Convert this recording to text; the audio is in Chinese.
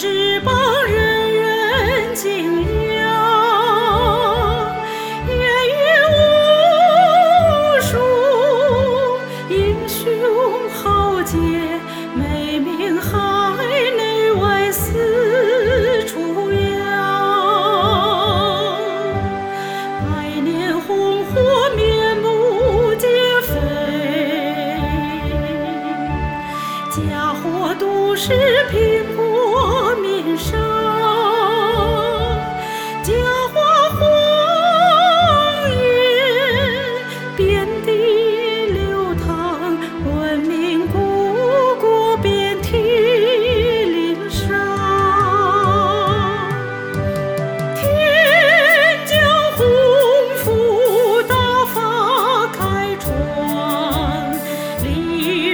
只邦人人敬仰，烟云无数，英雄豪杰美名，海内外四处扬。百年红火，面目皆非，家国都是贫。you.